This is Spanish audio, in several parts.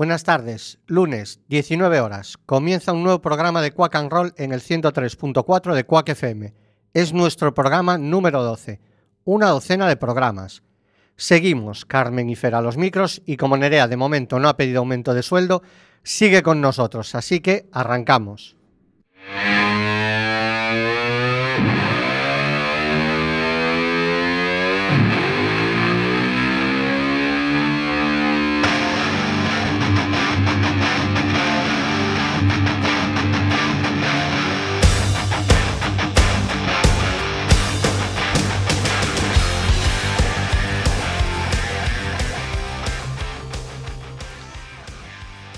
Buenas tardes, lunes, 19 horas. Comienza un nuevo programa de Quack and Roll en el 103.4 de Quack FM. Es nuestro programa número 12, una docena de programas. Seguimos, Carmen y Fer a los micros, y como Nerea de momento no ha pedido aumento de sueldo, sigue con nosotros, así que arrancamos.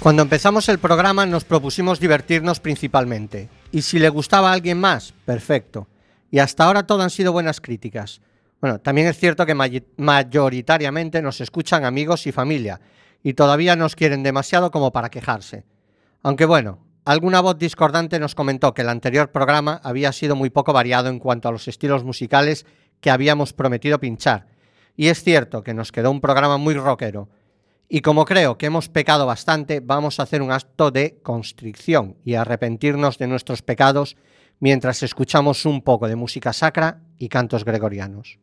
Cuando empezamos el programa nos propusimos divertirnos principalmente. Y si le gustaba a alguien más, perfecto. Y hasta ahora todo han sido buenas críticas. Bueno, también es cierto que mayoritariamente nos escuchan amigos y familia, y todavía nos quieren demasiado como para quejarse. Aunque bueno, alguna voz discordante nos comentó que el anterior programa había sido muy poco variado en cuanto a los estilos musicales que habíamos prometido pinchar. Y es cierto que nos quedó un programa muy rockero, y como creo que hemos pecado bastante, vamos a hacer un acto de constricción y arrepentirnos de nuestros pecados mientras escuchamos un poco de música sacra y cantos gregorianos.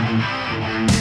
Música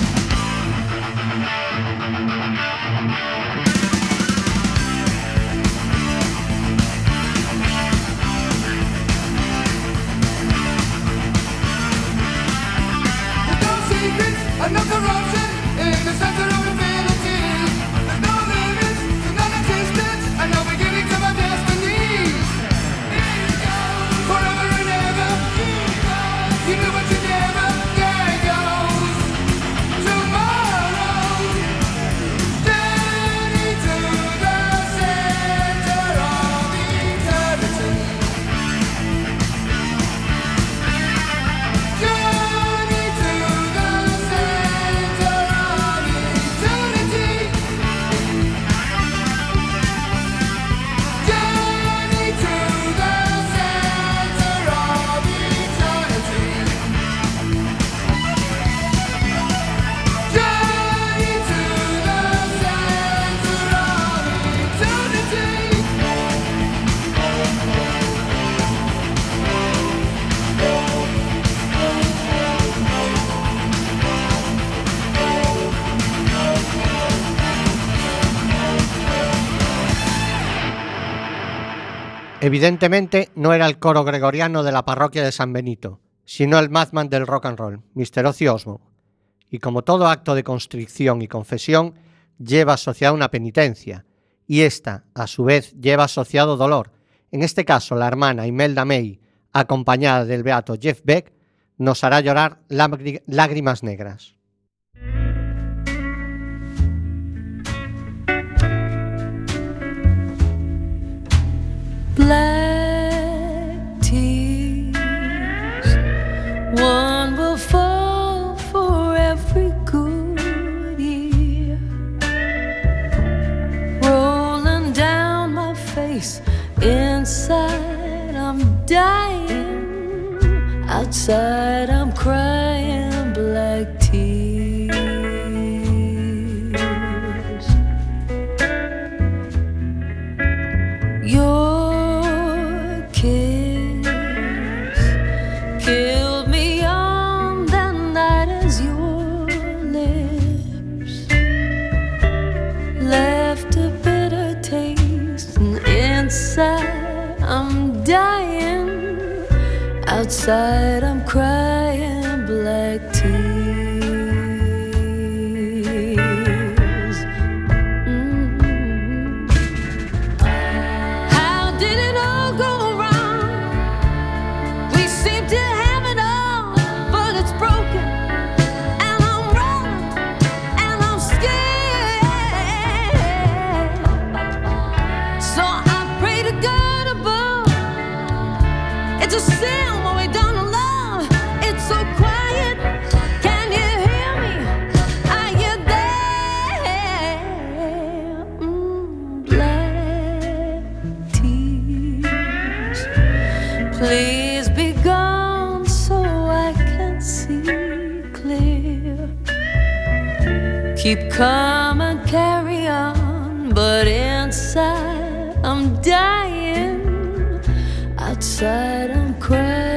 Evidentemente no era el coro gregoriano de la parroquia de San Benito, sino el madman del rock and roll, Mr. Ozzy Osbourne. Y como todo acto de constricción y confesión, lleva asociada una penitencia, y esta, a su vez, lleva asociado dolor. En este caso, la hermana Imelda May, acompañada del beato Jeff Beck, nos hará llorar lágrimas negras. Black tears. One will fall for every good year, rolling down my face. Inside, I'm dying. Outside, I'm crying side Keep calm and carry on, but inside I'm dying. Outside I'm crying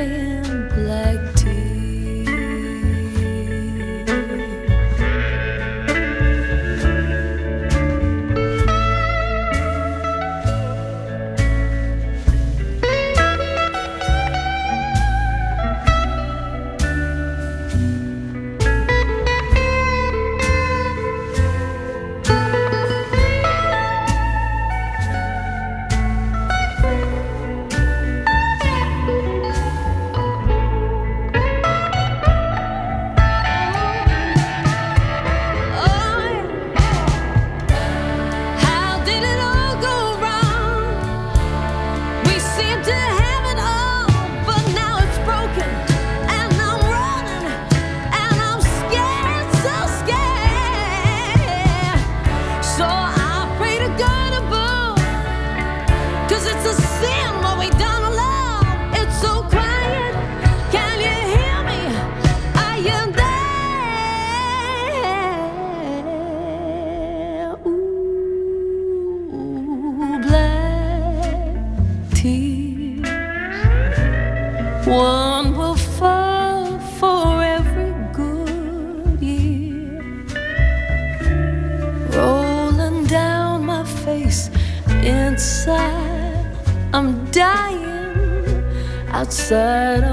side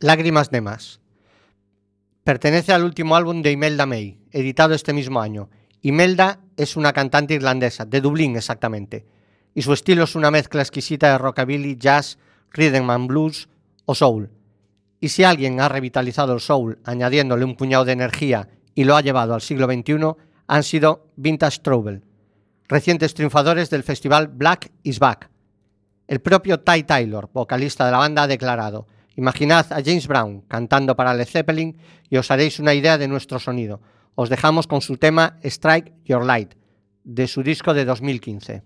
Lágrimas de Más. Pertenece al último álbum de Imelda May, editado este mismo año. Imelda es una cantante irlandesa, de Dublín exactamente, y su estilo es una mezcla exquisita de rockabilly, jazz, rhythm and blues o soul. Y si alguien ha revitalizado el soul añadiéndole un puñado de energía y lo ha llevado al siglo XXI, han sido Vintage Trouble, recientes triunfadores del festival Black is Back. El propio Ty Taylor, vocalista de la banda, ha declarado: Imaginad a James Brown cantando para Led Zeppelin y os haréis una idea de nuestro sonido. Os dejamos con su tema Strike Your Light, de su disco de 2015.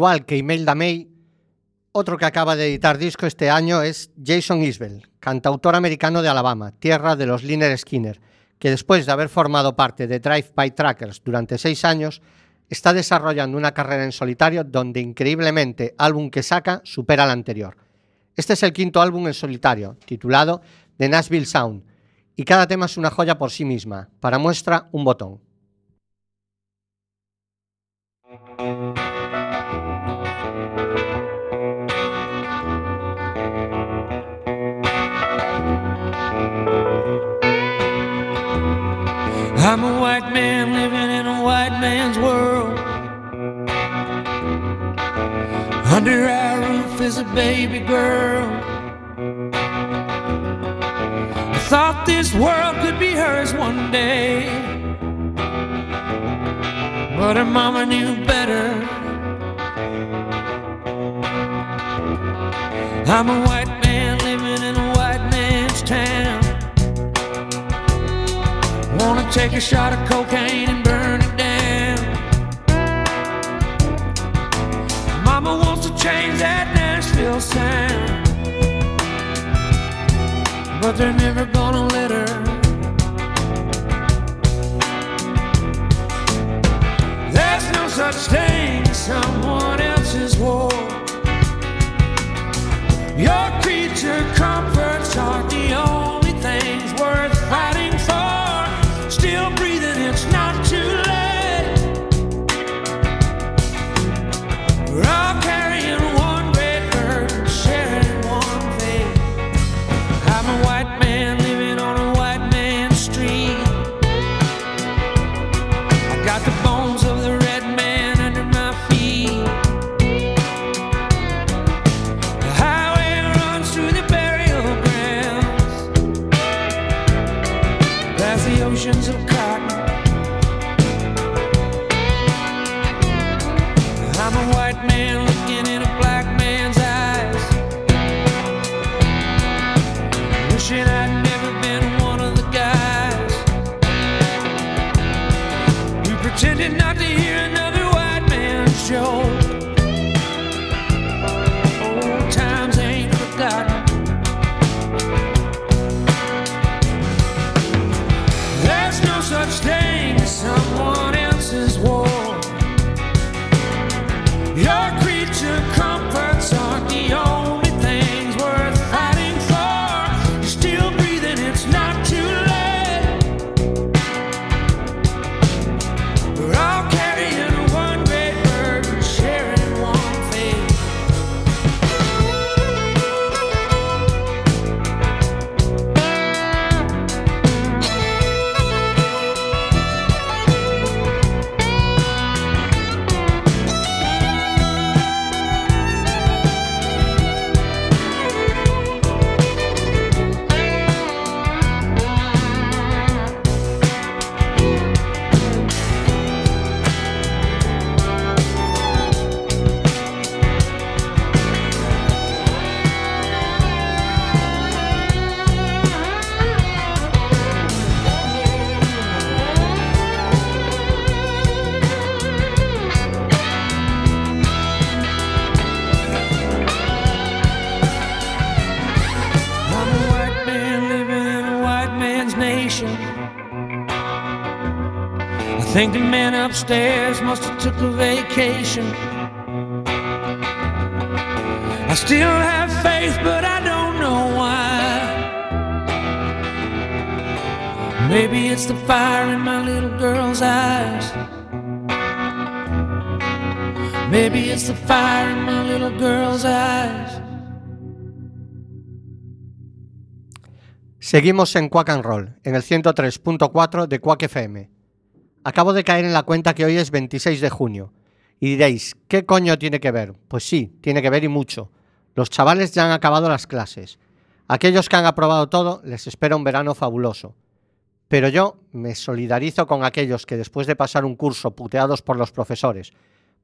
Igual que Imelda May, otro que acaba de editar disco este año es Jason Isbell, cantautor americano de Alabama, tierra de los Liner Skinner, que después de haber formado parte de Drive By Trackers durante seis años, está desarrollando una carrera en solitario donde increíblemente álbum que saca supera al anterior. Este es el quinto álbum en solitario, titulado The Nashville Sound, y cada tema es una joya por sí misma. Para muestra, un botón. I'm a white man living in a white man's world. Under our roof is a baby girl. I thought this world could be hers one day. But her mama knew better. I'm a white man living in a white man's town. Take a shot of cocaine and burn it down. Mama wants to change that Nashville sound. But they're never gonna let her. There's no such thing as Your creature upstairs must have took a vacation. I still have faith, but I don't know why. Maybe it's the fire in my little girl's eyes. Maybe it's the fire in my little girl's eyes. Seguimos en Quack and Roll, en el 103.4 de Quack FM. Acabo de caer en la cuenta que hoy es 26 de junio. Y diréis, ¿qué coño tiene que ver? Pues sí, tiene que ver y mucho. Los chavales ya han acabado las clases. Aquellos que han aprobado todo les espera un verano fabuloso. Pero yo me solidarizo con aquellos que después de pasar un curso puteados por los profesores,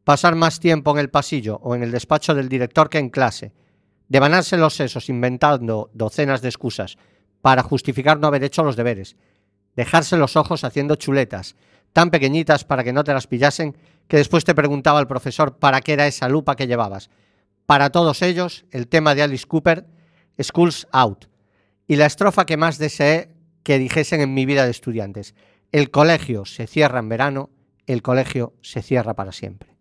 pasar más tiempo en el pasillo o en el despacho del director que en clase, devanarse los sesos inventando docenas de excusas para justificar no haber hecho los deberes, dejarse los ojos haciendo chuletas, tan pequeñitas para que no te las pillasen, que después te preguntaba el profesor para qué era esa lupa que llevabas. Para todos ellos, el tema de Alice Cooper, Schools Out, y la estrofa que más deseé que dijesen en mi vida de estudiantes. El colegio se cierra en verano, el colegio se cierra para siempre.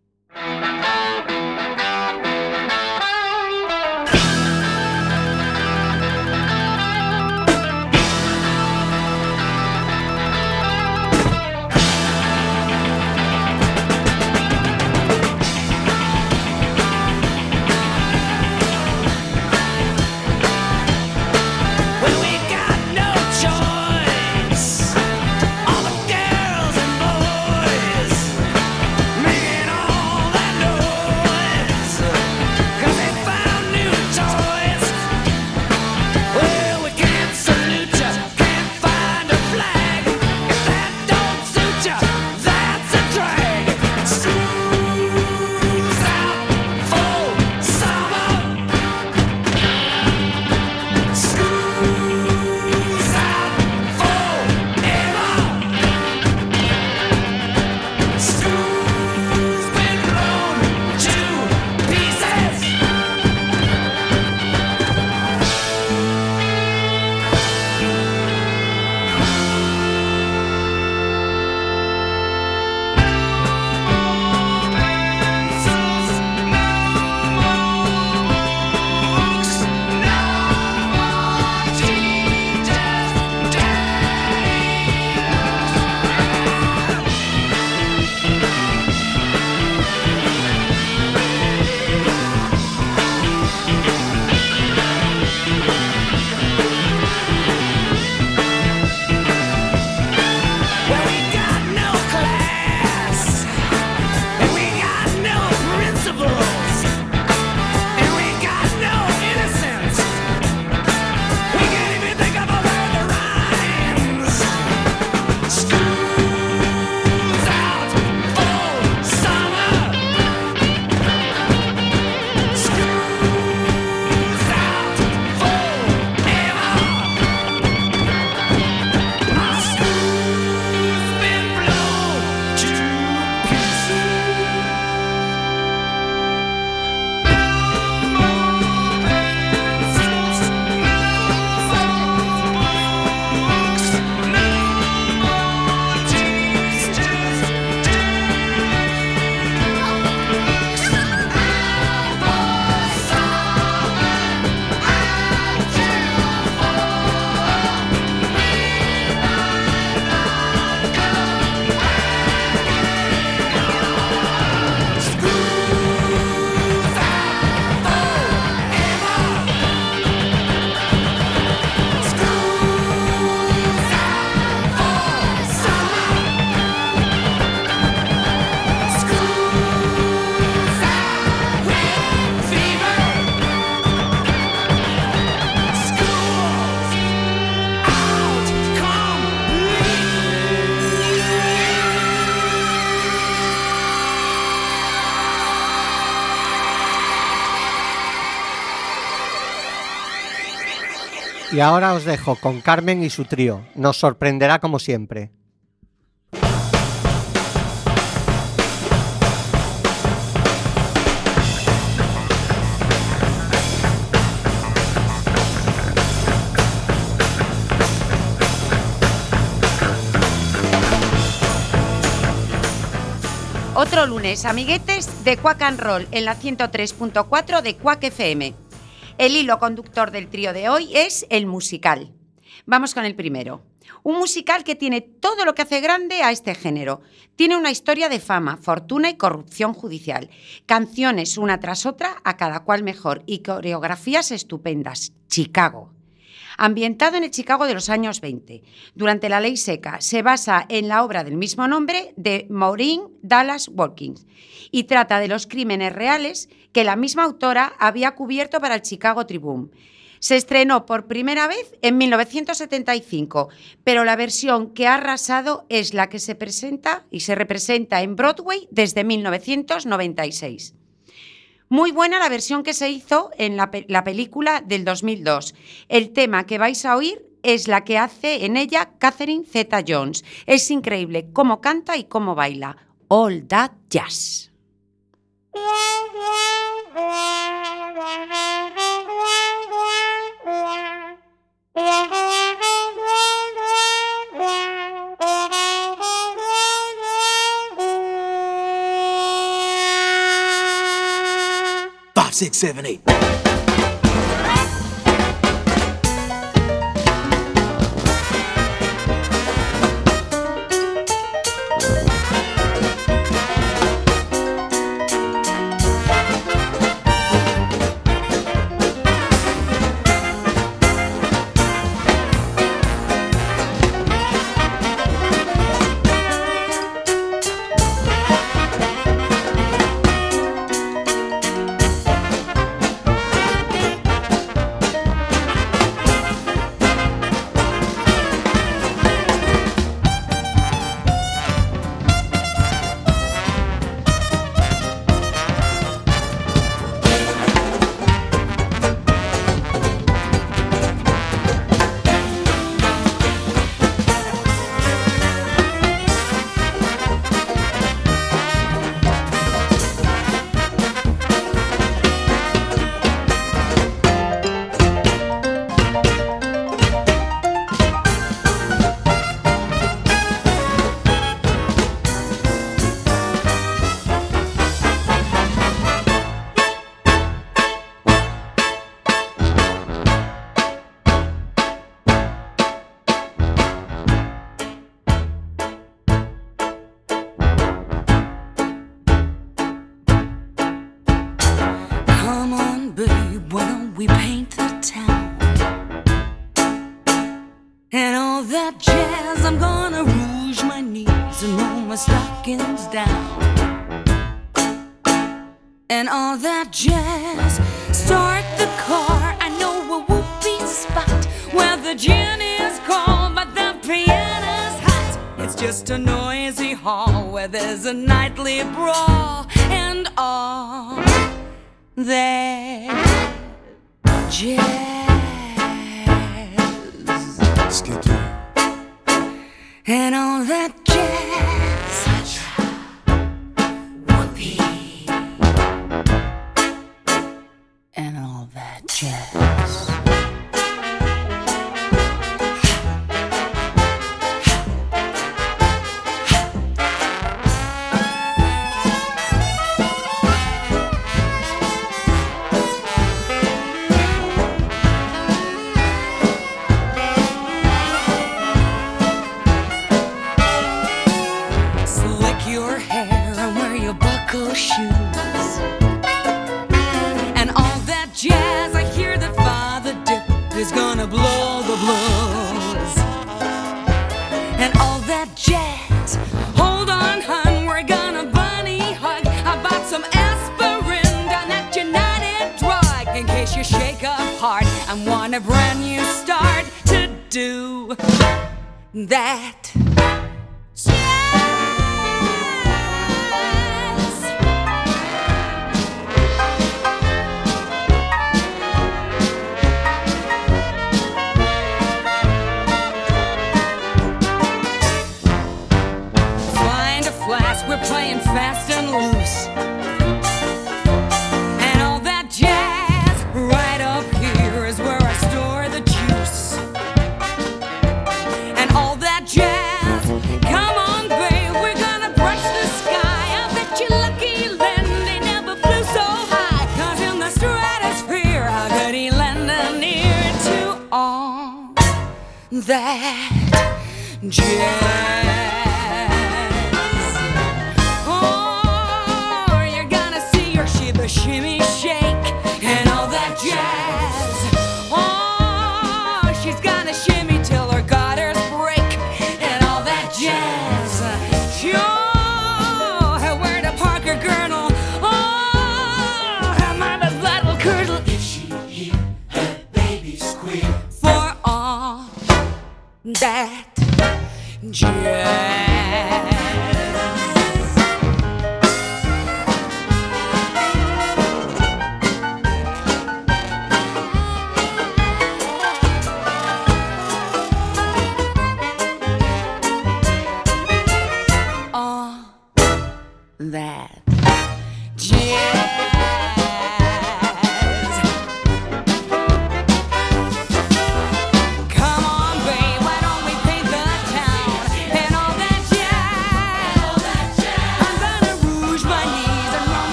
Y ahora os dejo con Carmen y su trío. Nos sorprenderá como siempre. Otro lunes, amiguetes de Quack and Roll en la 103.4 de Quack FM. El hilo conductor del trío de hoy es el musical. Vamos con el primero. Un musical que tiene todo lo que hace grande a este género. Tiene una historia de fama, fortuna y corrupción judicial. Canciones una tras otra, a cada cual mejor, y coreografías estupendas. Chicago ambientado en el Chicago de los años 20. Durante la ley seca, se basa en la obra del mismo nombre de Maureen Dallas Wilkins y trata de los crímenes reales que la misma autora había cubierto para el Chicago Tribune. Se estrenó por primera vez en 1975, pero la versión que ha arrasado es la que se presenta y se representa en Broadway desde 1996. Muy buena la versión que se hizo en la, película del 2002. El tema que vais a oír es la que hace en ella Catherine Zeta Jones. Es increíble cómo canta y cómo baila. All that jazz. Five, six, seven, eight. and all that jazz. Start the car, I know a whoopee spot where the gin is cold, but the piano's hot. It's just a noisy hall where there's a nightly brawl and all that jazz. And all that jazz. Yeah.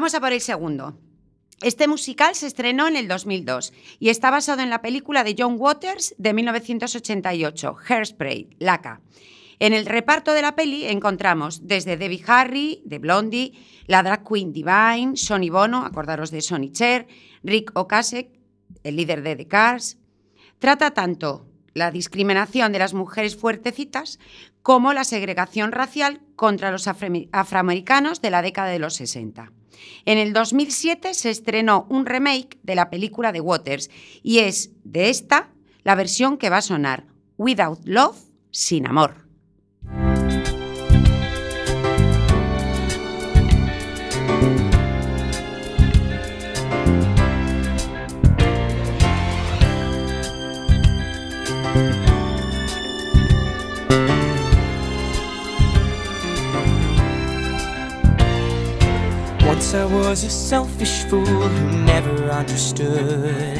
Vamos a por el segundo. Este musical se estrenó en el 2002 y está basado en la película de John Waters de 1988, Hairspray, Laca. En el reparto de la peli encontramos desde Debbie Harry, de Blondie, la drag queen Divine, Sonny Bono, acordaros de Sonny Cher, Rick Ocasek, el líder de The Cars. Trata tanto la discriminación de las mujeres fuertecitas como la segregación racial contra los afroamericanos de la década de los 60. En el 2007 se estrenó un remake de la película de Waters y es de esta la versión que va a sonar, Without Love, sin amor. Once I was a selfish fool who never understood.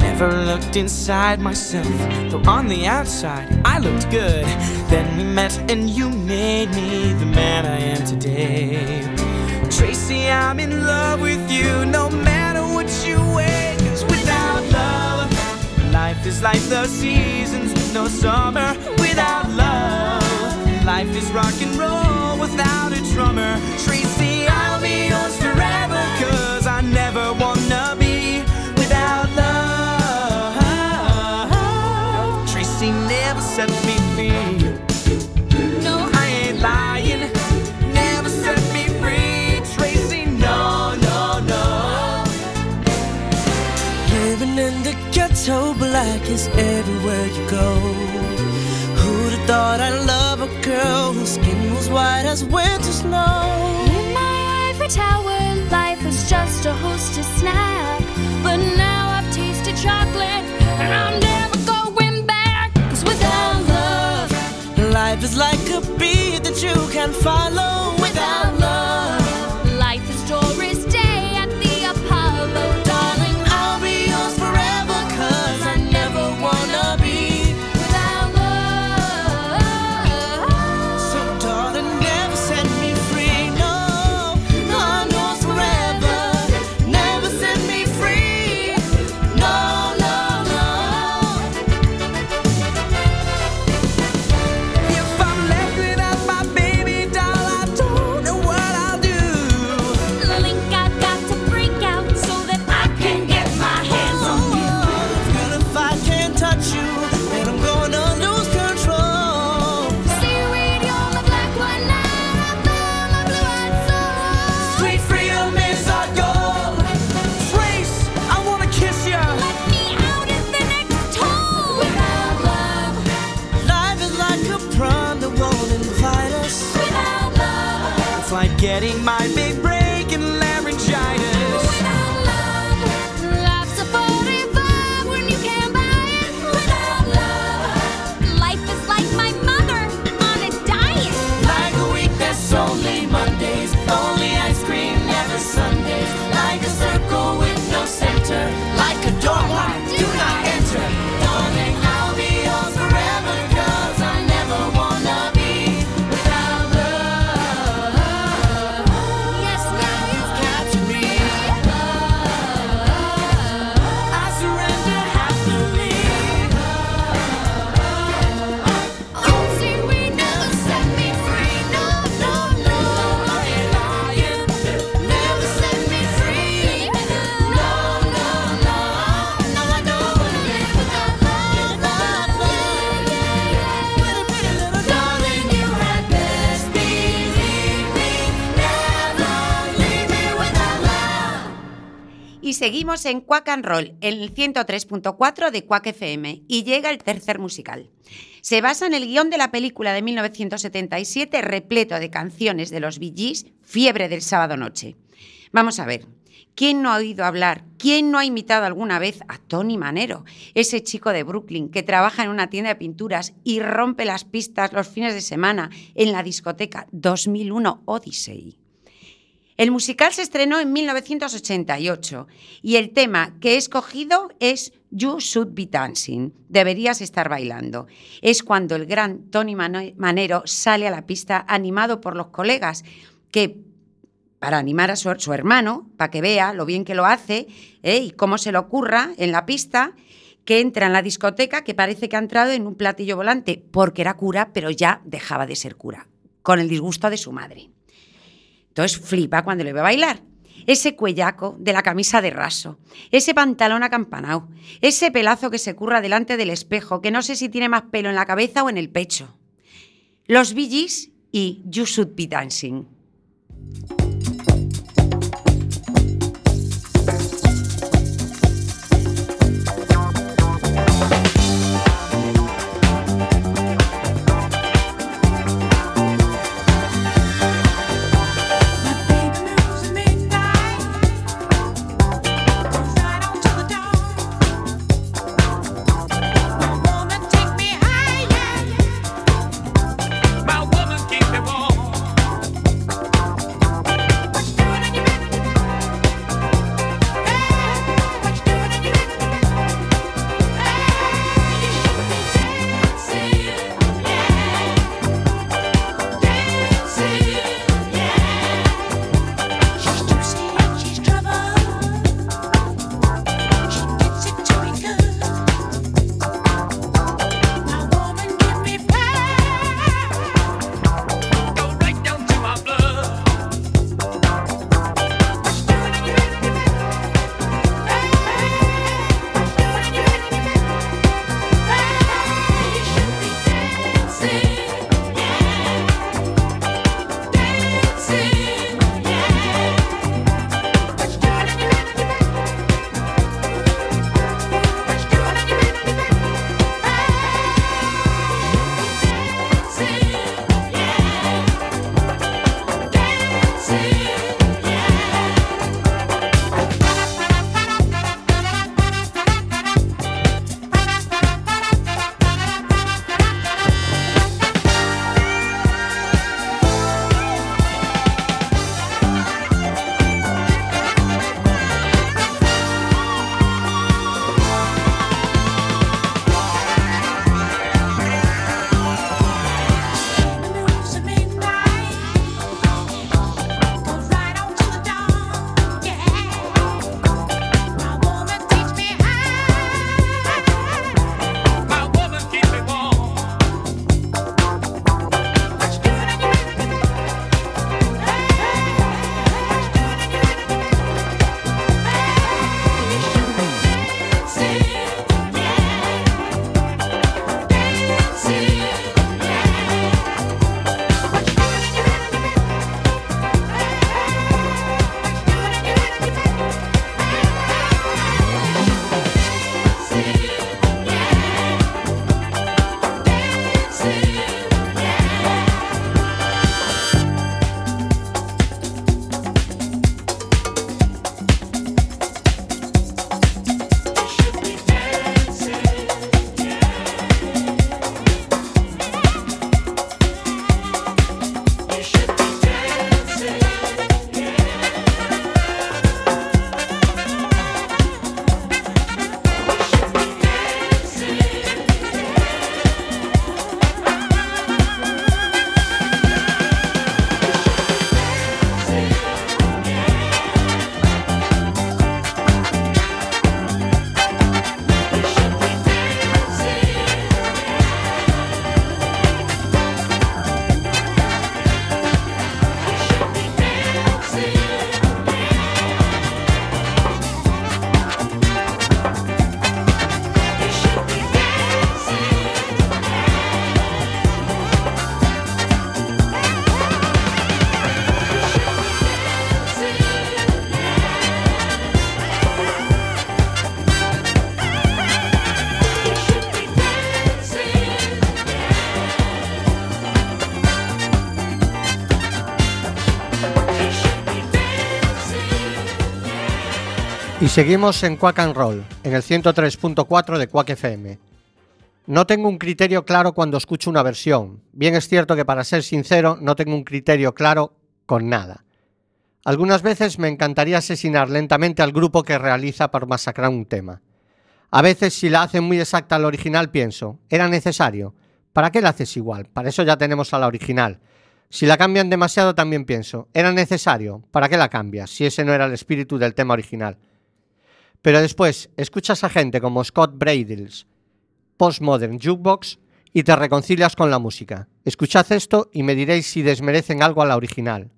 Never looked inside myself, though on the outside I looked good. Then we met and you made me the man I am today. Tracy, I'm in love with you no matter what you weigh. Cause without love, life is like the seasons with no summer. Without love, life is rock and roll without a drummer. Tracy, is everywhere you go. Who'd have thought I'd love a girl whose skin was white as winter snow? Tower, life was just a hostess snack. But now I've tasted chocolate, and I'm never going back. Cause without love, life is like a beat that you can follow. Seguimos en Quack and Roll, en el 103.4 de Quack FM, y llega el tercer musical. Se basa en el guion de la película de 1977, repleto de canciones de los Bee Fiebre del sábado noche. Vamos a ver. ¿Quién no ha oído hablar? ¿Quién no ha imitado alguna vez a Tony Manero, ese chico de Brooklyn que trabaja en una tienda de pinturas y rompe las pistas los fines de semana en la discoteca 2001 Odyssey? El musical se estrenó en 1988 y el tema que he escogido es You Should Be Dancing, deberías estar bailando. Es cuando el gran Tony Manero sale a la pista animado por los colegas que para animar a su, su hermano, para que vea lo bien que lo hace ¿eh? y cómo se le ocurra en la pista, que entra en la discoteca que parece que ha entrado en un platillo volante, porque era cura, pero ya dejaba de ser cura, con el disgusto de su madre. Entonces flipa cuando le ve bailar. Ese cuellaco de la camisa de raso, ese pantalón acampanado, ese pelazo que se curra delante del espejo, que no sé si tiene más pelo en la cabeza o en el pecho. Los Gees y You Should Be Dancing. Seguimos en Quack and Roll, en el 103.4 de Quack FM. No tengo un criterio claro cuando escucho una versión. Bien es cierto que para ser sincero no tengo un criterio claro con nada. Algunas veces me encantaría asesinar lentamente al grupo que realiza por masacrar un tema. A veces si la hacen muy exacta al original pienso, ¿era necesario? ¿Para qué la haces igual? Para eso ya tenemos a la original. Si la cambian demasiado también pienso, ¿era necesario? ¿Para qué la cambias? Si ese no era el espíritu del tema original. Pero después escuchas a gente como Scott Bradles, Postmodern Jukebox y te reconcilias con la música. Escuchad esto y me diréis si desmerecen algo a la original.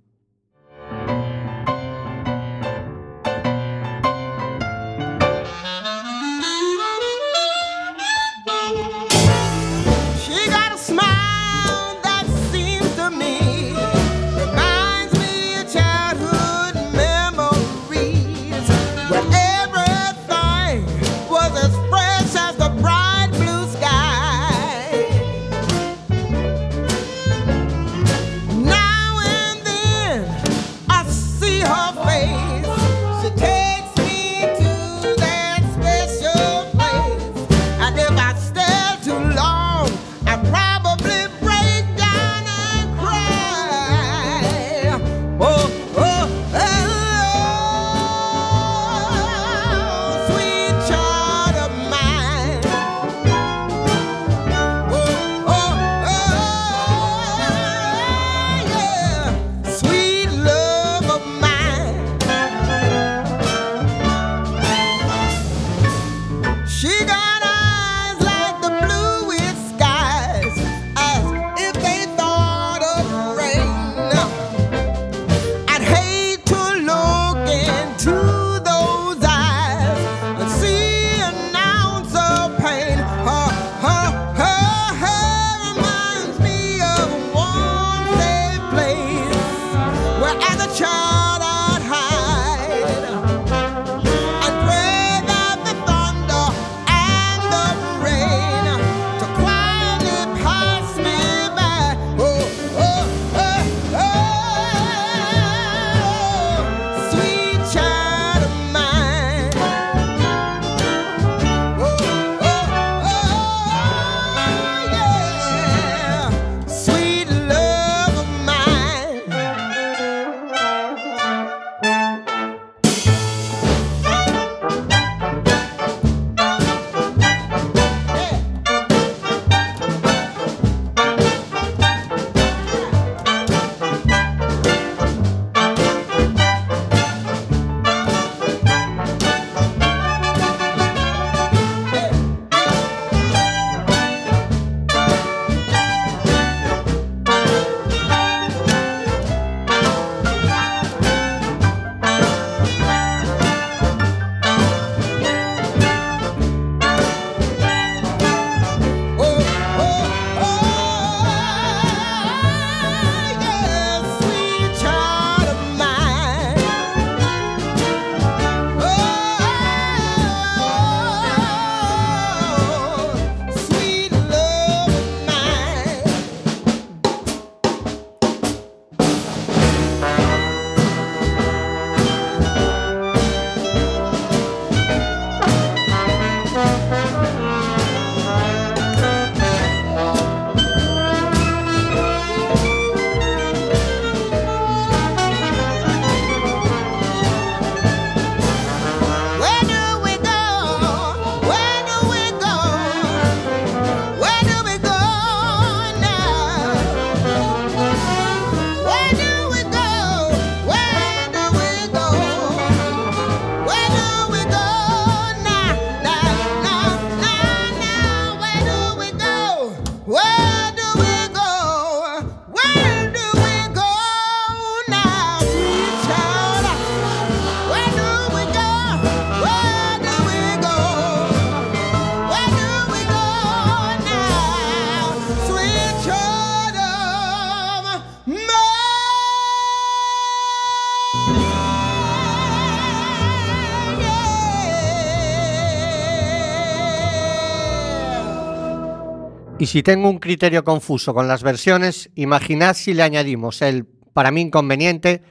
Si tengo un criterio confuso con las versiones, imaginad si le añadimos el, para mí inconveniente,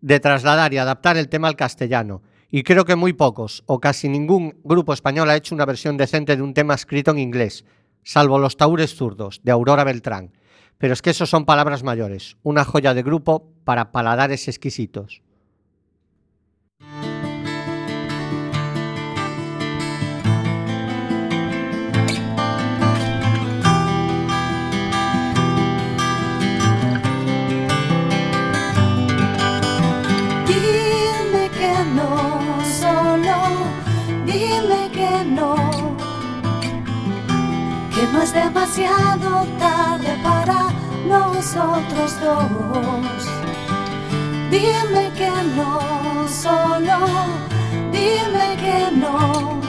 de trasladar y adaptar el tema al castellano, Y creo que muy pocos, o casi ningún grupo español ha hecho una versión decente de un tema escrito en inglés, salvo Los Taúres Zurdos, de Aurora Beltrán. Pero es que eso son palabras mayores, una joya de grupo para paladares exquisitos. Es demasiado tarde para nosotros dos. Dime que no, solo dime que no.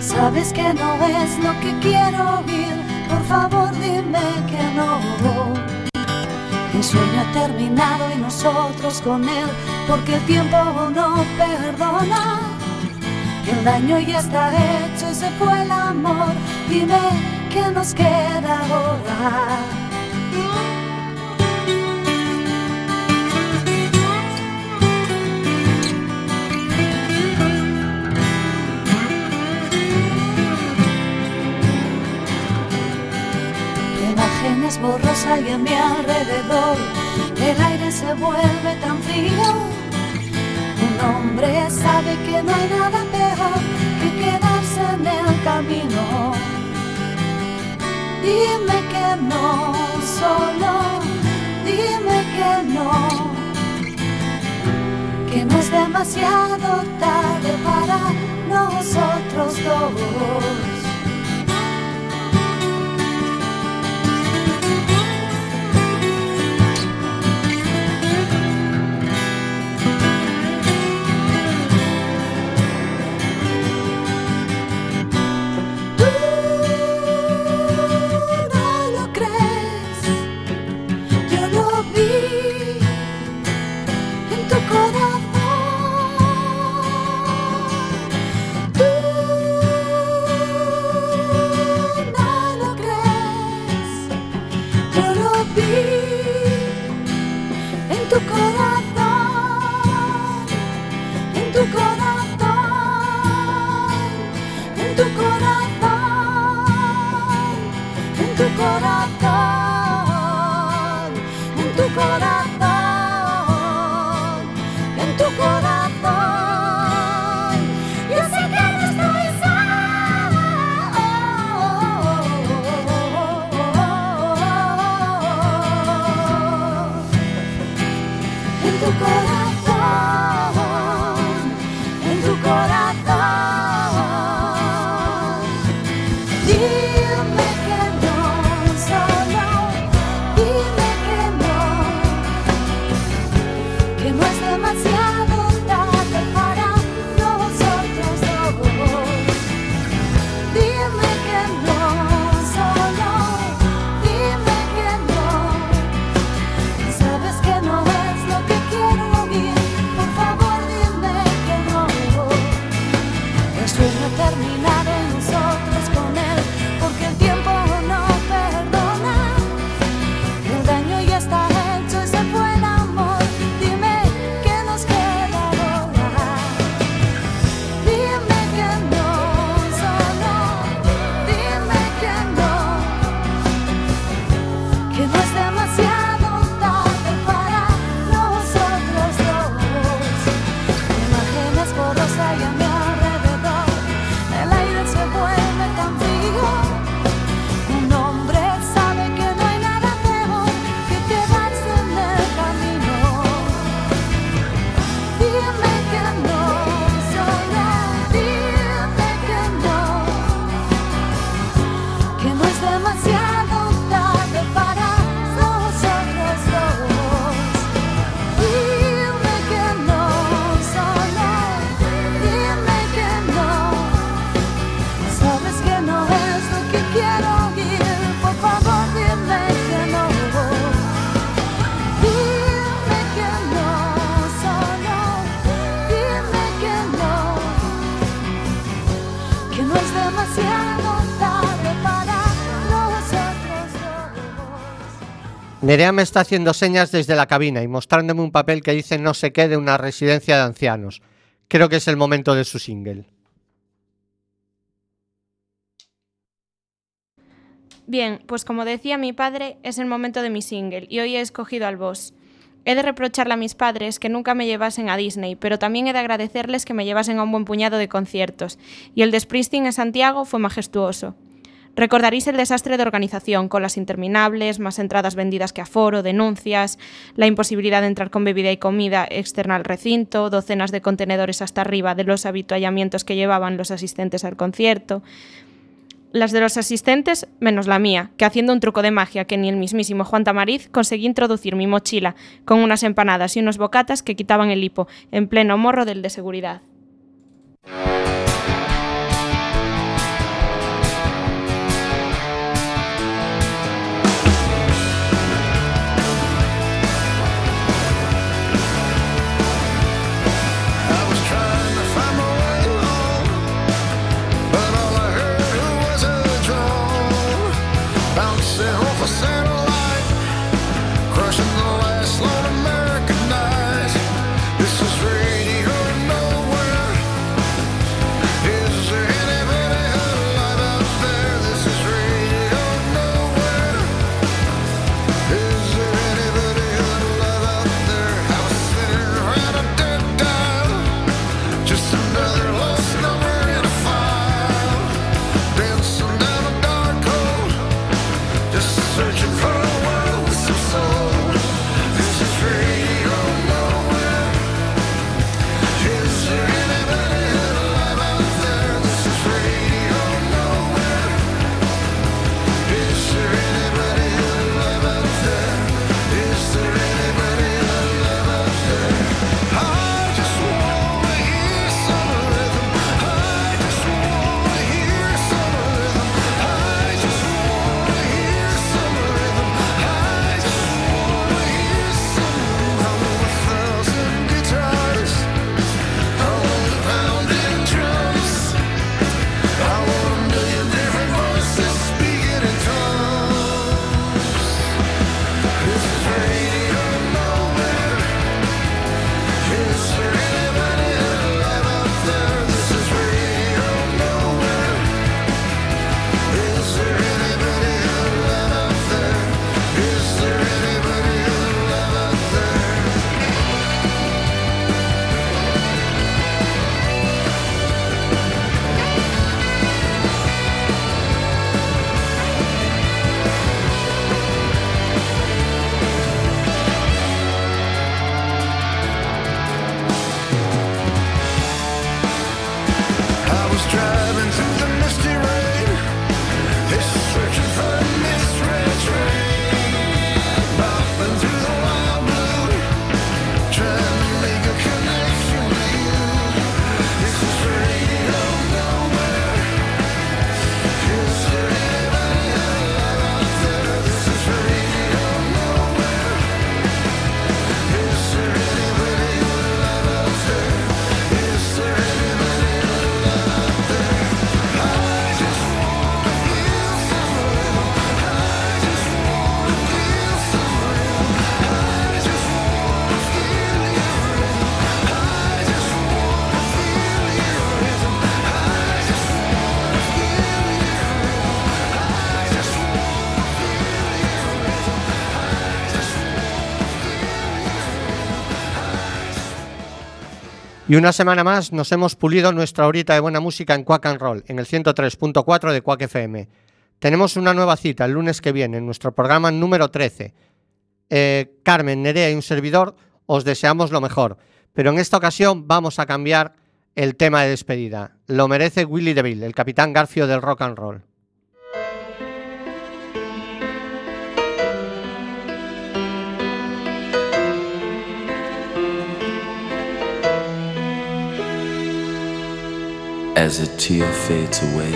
Sabes que no es lo que quiero oír, por favor dime que no. El sueño ha terminado y nosotros con él, porque el tiempo no perdona. El daño ya está hecho y se fue el amor. Dime qué nos queda ahora. La imagen es borrosa y a mi alrededor el aire se vuelve tan frío. Un hombre sabe que no hay nada peor que quedarse en el camino. Dime que no, solo dime que no. Que no es demasiado tarde para nosotros dos. Nerea me está haciendo señas desde la cabina y mostrándome un papel que dice no sé qué de una residencia de ancianos. creo que es el momento de su single. Bien, pues como decía mi padre, es el momento de mi single y hoy he escogido al boss. He de reprocharle a mis padres que nunca me llevasen a Disney, pero también he de agradecerles que me llevasen a un buen puñado de conciertos, y el de en Santiago fue majestuoso. Recordaréis el desastre de organización, con las interminables, más entradas vendidas que aforo, denuncias, la imposibilidad de entrar con bebida y comida externa al recinto, docenas de contenedores hasta arriba de los habituallamientos que llevaban los asistentes al concierto, las de los asistentes, menos la mía, que haciendo un truco de magia que ni el mismísimo Juan Tamariz conseguí introducir mi mochila con unas empanadas y unos bocatas que quitaban el hipo, en pleno morro del de seguridad. Y una semana más nos hemos pulido nuestra horita de buena música en Quack and Roll, en el 103.4 de Quack FM. Tenemos una nueva cita el lunes que viene, en nuestro programa número 13. Eh, Carmen, Nerea y un servidor os deseamos lo mejor, pero en esta ocasión vamos a cambiar el tema de despedida. Lo merece Willy DeVille, el capitán Garfio del rock and roll. As a tear fades away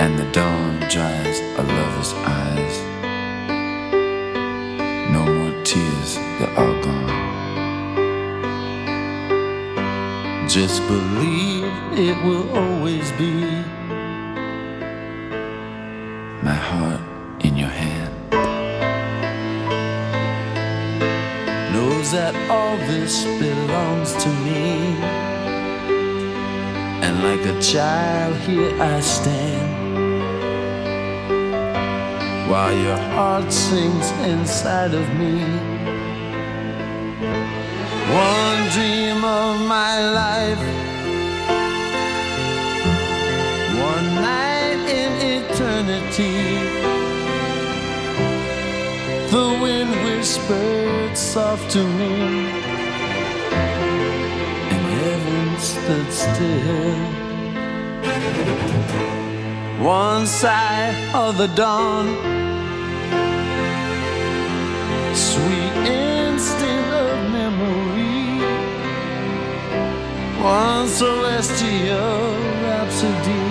and the dawn dries a lover's eyes. No more tears, they're all gone. Just believe it will always be my heart in your hand. Knows that all this And like a child, here I stand. While your heart sings inside of me. One dream of my life. One night in eternity. The wind whispered soft to me, stood still. One sigh of the dawn, sweet instinct of memory, one celestial rhapsody,